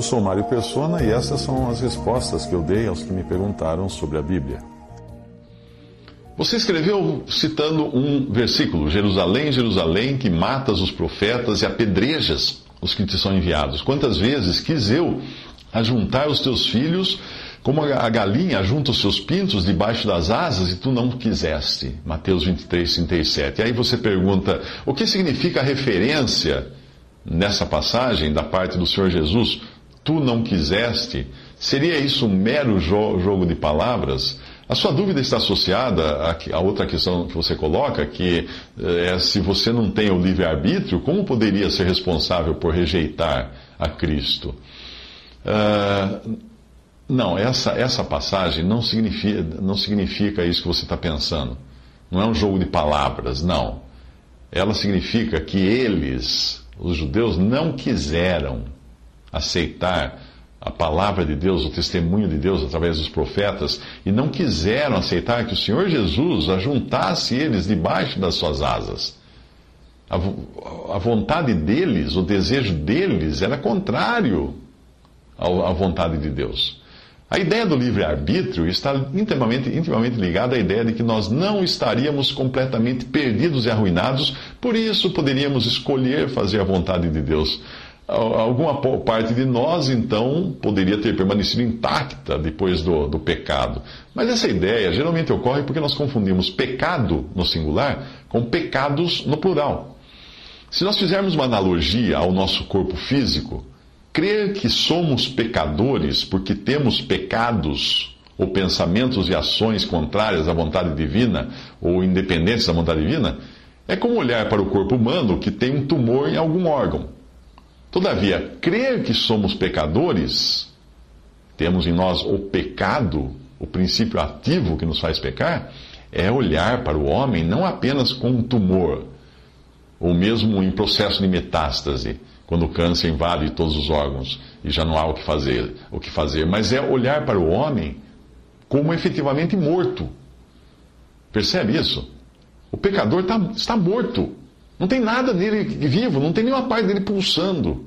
Eu sou Mário Persona e essas são as respostas que eu dei aos que me perguntaram sobre a Bíblia. Você escreveu citando um versículo: Jerusalém, Jerusalém, que matas os profetas e apedrejas os que te são enviados. Quantas vezes quis eu ajuntar os teus filhos, como a galinha junta os seus pintos debaixo das asas, e tu não quiseste. Mateus 23, 37. E aí você pergunta: o que significa a referência nessa passagem da parte do Senhor Jesus? Tu não quiseste. Seria isso um mero jogo de palavras? A sua dúvida está associada à outra questão que você coloca, que é se você não tem o livre-arbítrio, como poderia ser responsável por rejeitar a Cristo? Uh, não, essa, essa passagem não significa, não significa isso que você está pensando. Não é um jogo de palavras, não. Ela significa que eles, os judeus, não quiseram aceitar a palavra de Deus, o testemunho de Deus através dos profetas, e não quiseram aceitar que o Senhor Jesus ajuntasse eles debaixo das suas asas. A, a vontade deles, o desejo deles, era contrário à vontade de Deus. A ideia do livre-arbítrio está intimamente, intimamente ligada à ideia de que nós não estaríamos completamente perdidos e arruinados, por isso poderíamos escolher fazer a vontade de Deus alguma parte de nós, então, poderia ter permanecido intacta depois do, do pecado. Mas essa ideia geralmente ocorre porque nós confundimos pecado no singular com pecados no plural. Se nós fizermos uma analogia ao nosso corpo físico, crer que somos pecadores porque temos pecados ou pensamentos e ações contrárias à vontade divina ou independentes da vontade divina, é como olhar para o corpo humano que tem um tumor em algum órgão. Todavia, crer que somos pecadores, temos em nós o pecado, o princípio ativo que nos faz pecar, é olhar para o homem não apenas com um tumor, ou mesmo em processo de metástase, quando o câncer invade todos os órgãos e já não há o que fazer, o que fazer, mas é olhar para o homem como efetivamente morto. Percebe isso? O pecador tá, está morto. Não tem nada nele vivo, não tem nenhuma parte dele pulsando.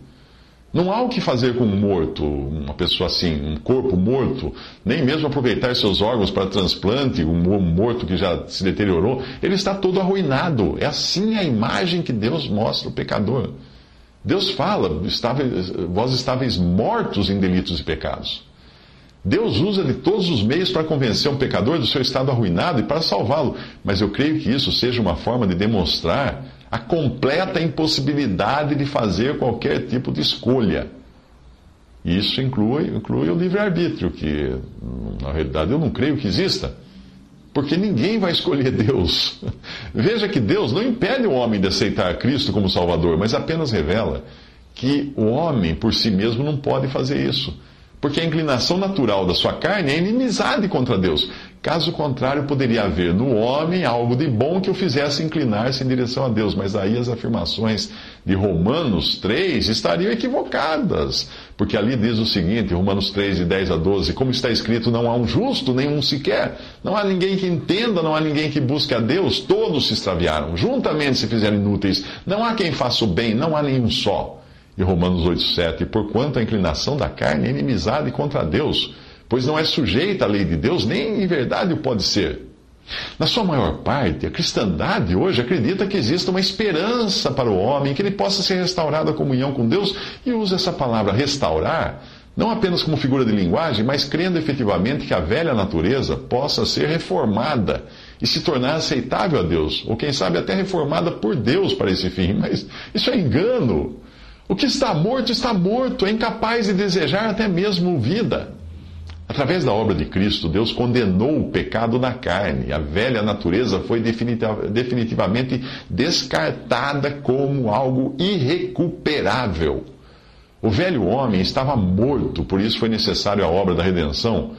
Não há o que fazer com um morto, uma pessoa assim, um corpo morto, nem mesmo aproveitar seus órgãos para transplante, um morto que já se deteriorou. Ele está todo arruinado. É assim a imagem que Deus mostra o pecador. Deus fala: vós estáveis mortos em delitos e pecados. Deus usa de todos os meios para convencer um pecador do seu estado arruinado e para salvá-lo. Mas eu creio que isso seja uma forma de demonstrar a completa impossibilidade de fazer qualquer tipo de escolha. Isso inclui, inclui o livre-arbítrio, que na realidade eu não creio que exista. Porque ninguém vai escolher Deus. Veja que Deus não impede o homem de aceitar Cristo como Salvador, mas apenas revela que o homem por si mesmo não pode fazer isso. Porque a inclinação natural da sua carne é inimizade contra Deus. Caso contrário, poderia haver no homem algo de bom que o fizesse inclinar-se em direção a Deus. Mas aí as afirmações de Romanos 3 estariam equivocadas. Porque ali diz o seguinte, Romanos 3, de 10 a 12: Como está escrito, não há um justo, nenhum sequer. Não há ninguém que entenda, não há ninguém que busque a Deus. Todos se extraviaram, juntamente se fizeram inúteis. Não há quem faça o bem, não há nenhum só. E Romanos 8, 7: Porquanto a inclinação da carne é inimizade contra Deus pois não é sujeita à lei de Deus, nem em verdade o pode ser. Na sua maior parte, a cristandade hoje acredita que existe uma esperança para o homem, que ele possa ser restaurado à comunhão com Deus, e usa essa palavra restaurar não apenas como figura de linguagem, mas crendo efetivamente que a velha natureza possa ser reformada e se tornar aceitável a Deus, ou quem sabe até reformada por Deus para esse fim. Mas isso é engano. O que está morto está morto, é incapaz de desejar até mesmo vida. Através da obra de Cristo, Deus condenou o pecado na carne. A velha natureza foi definitivamente descartada como algo irrecuperável. O velho homem estava morto, por isso foi necessário a obra da redenção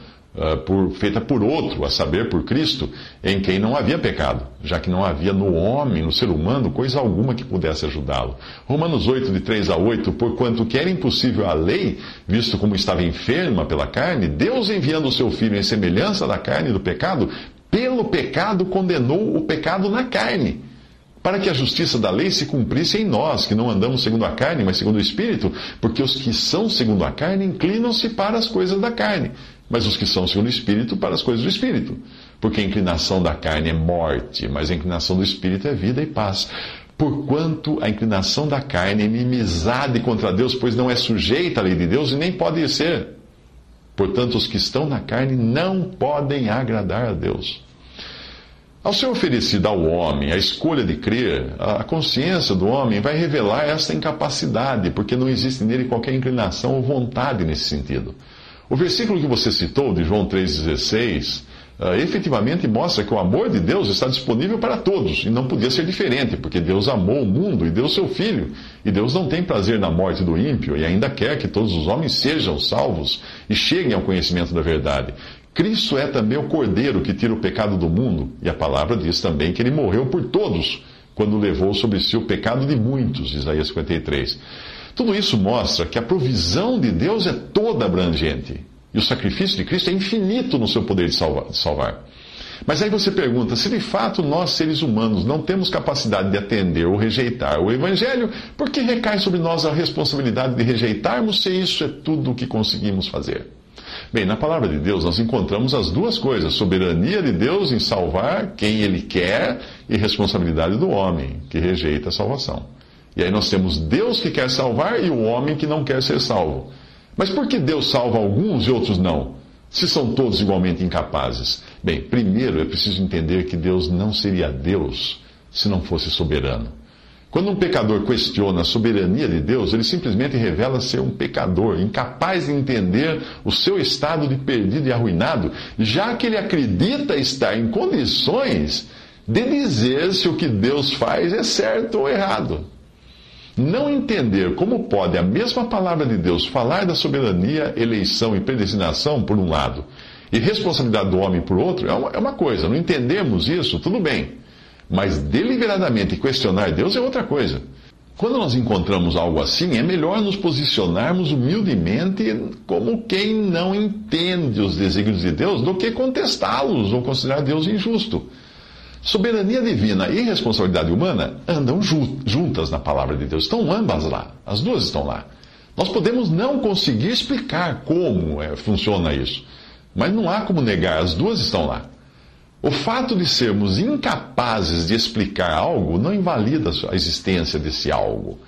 por, feita por outro, a saber, por Cristo, em quem não havia pecado, já que não havia no homem, no ser humano, coisa alguma que pudesse ajudá-lo. Romanos 8, de 3 a 8, porquanto que era impossível a lei, visto como estava enferma pela carne, Deus enviando o seu Filho em semelhança da carne do pecado, pelo pecado condenou o pecado na carne para que a justiça da lei se cumprisse em nós, que não andamos segundo a carne, mas segundo o Espírito, porque os que são segundo a carne inclinam-se para as coisas da carne, mas os que são segundo o Espírito para as coisas do Espírito. Porque a inclinação da carne é morte, mas a inclinação do Espírito é vida e paz. Porquanto a inclinação da carne é inimizade contra Deus, pois não é sujeita à lei de Deus e nem pode ser. Portanto, os que estão na carne não podem agradar a Deus. Ao ser oferecida ao homem a escolha de crer, a consciência do homem vai revelar esta incapacidade, porque não existe nele qualquer inclinação ou vontade nesse sentido. O versículo que você citou, de João 3,16, uh, efetivamente mostra que o amor de Deus está disponível para todos, e não podia ser diferente, porque Deus amou o mundo e deu seu Filho, e Deus não tem prazer na morte do ímpio, e ainda quer que todos os homens sejam salvos e cheguem ao conhecimento da verdade. Cristo é também o Cordeiro que tira o pecado do mundo, e a palavra diz também que ele morreu por todos, quando levou sobre si o pecado de muitos, Isaías 53. Tudo isso mostra que a provisão de Deus é toda abrangente, e o sacrifício de Cristo é infinito no seu poder de salvar. Mas aí você pergunta: se de fato nós, seres humanos, não temos capacidade de atender ou rejeitar o Evangelho, por que recai sobre nós a responsabilidade de rejeitarmos se isso é tudo o que conseguimos fazer? Bem, na palavra de Deus nós encontramos as duas coisas: soberania de Deus em salvar quem Ele quer e responsabilidade do homem que rejeita a salvação. E aí nós temos Deus que quer salvar e o homem que não quer ser salvo. Mas por que Deus salva alguns e outros não? Se são todos igualmente incapazes? Bem, primeiro é preciso entender que Deus não seria Deus se não fosse soberano. Quando um pecador questiona a soberania de Deus, ele simplesmente revela ser um pecador, incapaz de entender o seu estado de perdido e arruinado, já que ele acredita estar em condições de dizer se o que Deus faz é certo ou errado. Não entender como pode a mesma palavra de Deus falar da soberania, eleição e predestinação, por um lado, e responsabilidade do homem por outro, é uma, é uma coisa. Não entendemos isso, tudo bem. Mas deliberadamente questionar Deus é outra coisa. Quando nós encontramos algo assim, é melhor nos posicionarmos humildemente como quem não entende os desígnios de Deus do que contestá-los ou considerar Deus injusto. Soberania divina e responsabilidade humana andam juntas na palavra de Deus. Estão ambas lá. As duas estão lá. Nós podemos não conseguir explicar como é, funciona isso, mas não há como negar, as duas estão lá. O fato de sermos incapazes de explicar algo não invalida a existência desse algo.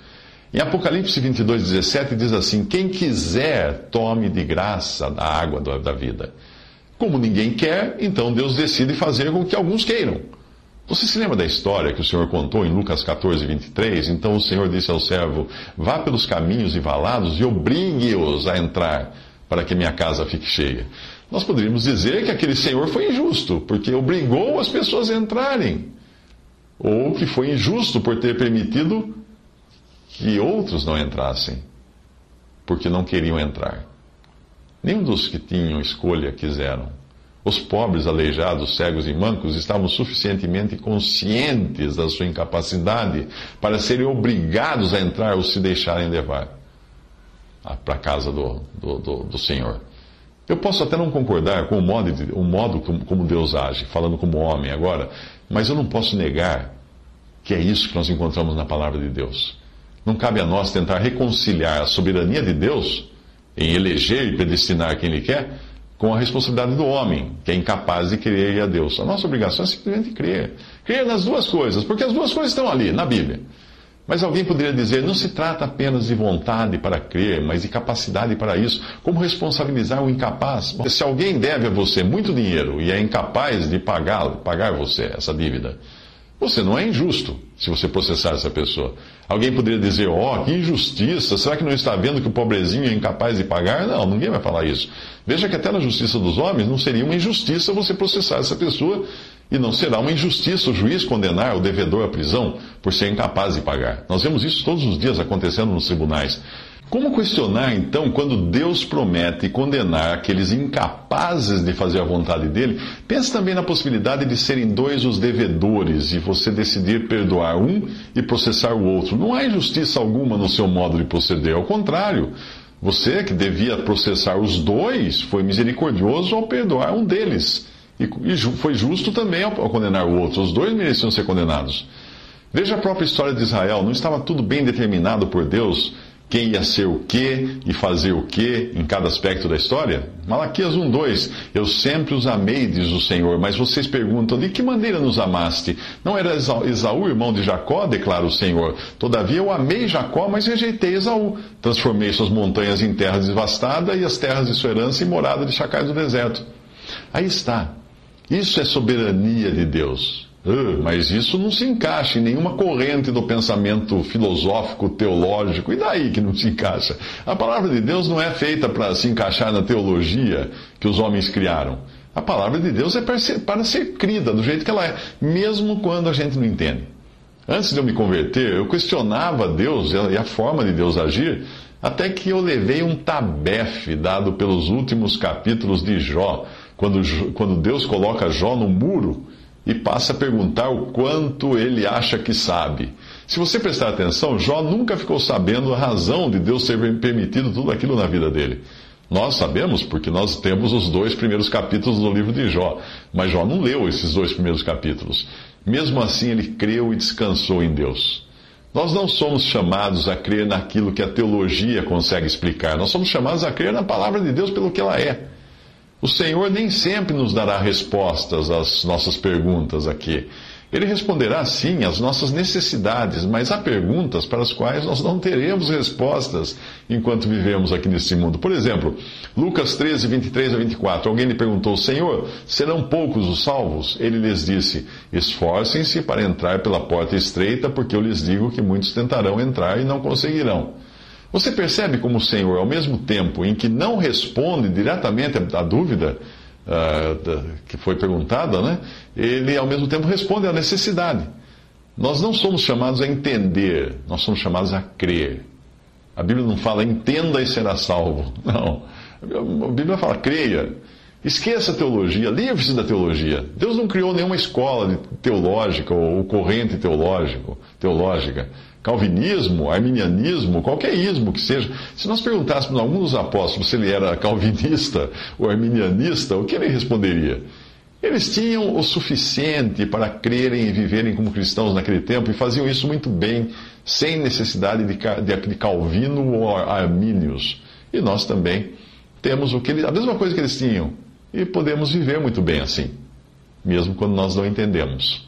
Em Apocalipse 22, 17 diz assim: Quem quiser, tome de graça da água da vida. Como ninguém quer, então Deus decide fazer com que alguns queiram. Você se lembra da história que o Senhor contou em Lucas 14, 23? Então o Senhor disse ao servo: Vá pelos caminhos e valados e obrigue-os a entrar, para que minha casa fique cheia nós poderíamos dizer que aquele senhor foi injusto, porque obrigou as pessoas a entrarem. Ou que foi injusto por ter permitido que outros não entrassem, porque não queriam entrar. Nenhum dos que tinham escolha quiseram. Os pobres, aleijados, cegos e mancos estavam suficientemente conscientes da sua incapacidade para serem obrigados a entrar ou se deixarem levar para a casa do, do, do, do Senhor. Eu posso até não concordar com o modo, o modo como Deus age, falando como homem agora, mas eu não posso negar que é isso que nós encontramos na palavra de Deus. Não cabe a nós tentar reconciliar a soberania de Deus em eleger e predestinar quem Ele quer com a responsabilidade do homem, que é incapaz de crer a Deus. A nossa obrigação é simplesmente crer. Crer nas duas coisas, porque as duas coisas estão ali, na Bíblia. Mas alguém poderia dizer: não se trata apenas de vontade para crer, mas de capacidade para isso. Como responsabilizar o incapaz? Se alguém deve a você muito dinheiro e é incapaz de pagar, pagar você essa dívida, Você não é injusto se você processar essa pessoa. Alguém poderia dizer, ó, oh, que injustiça, será que não está vendo que o pobrezinho é incapaz de pagar? Não, ninguém vai falar isso. Veja que até na justiça dos homens não seria uma injustiça você processar essa pessoa e não será uma injustiça o juiz condenar o devedor à prisão por ser incapaz de pagar. Nós vemos isso todos os dias acontecendo nos tribunais. Como questionar, então, quando Deus promete condenar aqueles incapazes de fazer a vontade dele? Pense também na possibilidade de serem dois os devedores e você decidir perdoar um e processar o outro. Não há injustiça alguma no seu modo de proceder, ao contrário. Você, que devia processar os dois, foi misericordioso ao perdoar um deles. E, foi justo também ao condenar o outro. Os dois mereciam ser condenados. Veja a própria história de Israel. Não estava tudo bem determinado por Deus quem ia ser o que e fazer o que em cada aspecto da história? Malaquias 1:2 Eu sempre os amei, diz o Senhor, mas vocês perguntam: de que maneira nos amaste? Não era Esaú, irmão de Jacó, declara o Senhor. Todavia eu amei Jacó, mas rejeitei Esaú. Transformei suas montanhas em terra devastada e as terras de sua herança em morada de chacais do deserto. Aí está. Isso é soberania de Deus. Uh, mas isso não se encaixa em nenhuma corrente do pensamento filosófico, teológico. E daí que não se encaixa? A palavra de Deus não é feita para se encaixar na teologia que os homens criaram. A palavra de Deus é para ser, para ser crida do jeito que ela é, mesmo quando a gente não entende. Antes de eu me converter, eu questionava Deus e a forma de Deus agir, até que eu levei um tabefe dado pelos últimos capítulos de Jó, quando, quando Deus coloca Jó no muro e passa a perguntar o quanto ele acha que sabe. Se você prestar atenção, Jó nunca ficou sabendo a razão de Deus ter permitido tudo aquilo na vida dele. Nós sabemos porque nós temos os dois primeiros capítulos do livro de Jó, mas Jó não leu esses dois primeiros capítulos. Mesmo assim, ele creu e descansou em Deus. Nós não somos chamados a crer naquilo que a teologia consegue explicar, nós somos chamados a crer na palavra de Deus pelo que ela é. O Senhor nem sempre nos dará respostas às nossas perguntas aqui. Ele responderá sim às nossas necessidades, mas há perguntas para as quais nós não teremos respostas enquanto vivemos aqui nesse mundo. Por exemplo, Lucas 13, 23 a 24. Alguém lhe perguntou: Senhor, serão poucos os salvos? Ele lhes disse: Esforcem-se para entrar pela porta estreita, porque eu lhes digo que muitos tentarão entrar e não conseguirão. Você percebe como o Senhor, ao mesmo tempo em que não responde diretamente à dúvida uh, que foi perguntada, né, ele ao mesmo tempo responde à necessidade. Nós não somos chamados a entender, nós somos chamados a crer. A Bíblia não fala entenda e será salvo. Não. A Bíblia fala creia. Esqueça a teologia, livre-se da teologia. Deus não criou nenhuma escola teológica ou corrente teológico, teológica calvinismo, arminianismo, qualquer ismo que seja. Se nós perguntássemos a algum dos apóstolos se ele era calvinista ou arminianista, o que ele responderia? Eles tinham o suficiente para crerem e viverem como cristãos naquele tempo e faziam isso muito bem, sem necessidade de, de, Calvino ou Armínios. E nós também temos o que eles, a mesma coisa que eles tinham e podemos viver muito bem assim, mesmo quando nós não entendemos.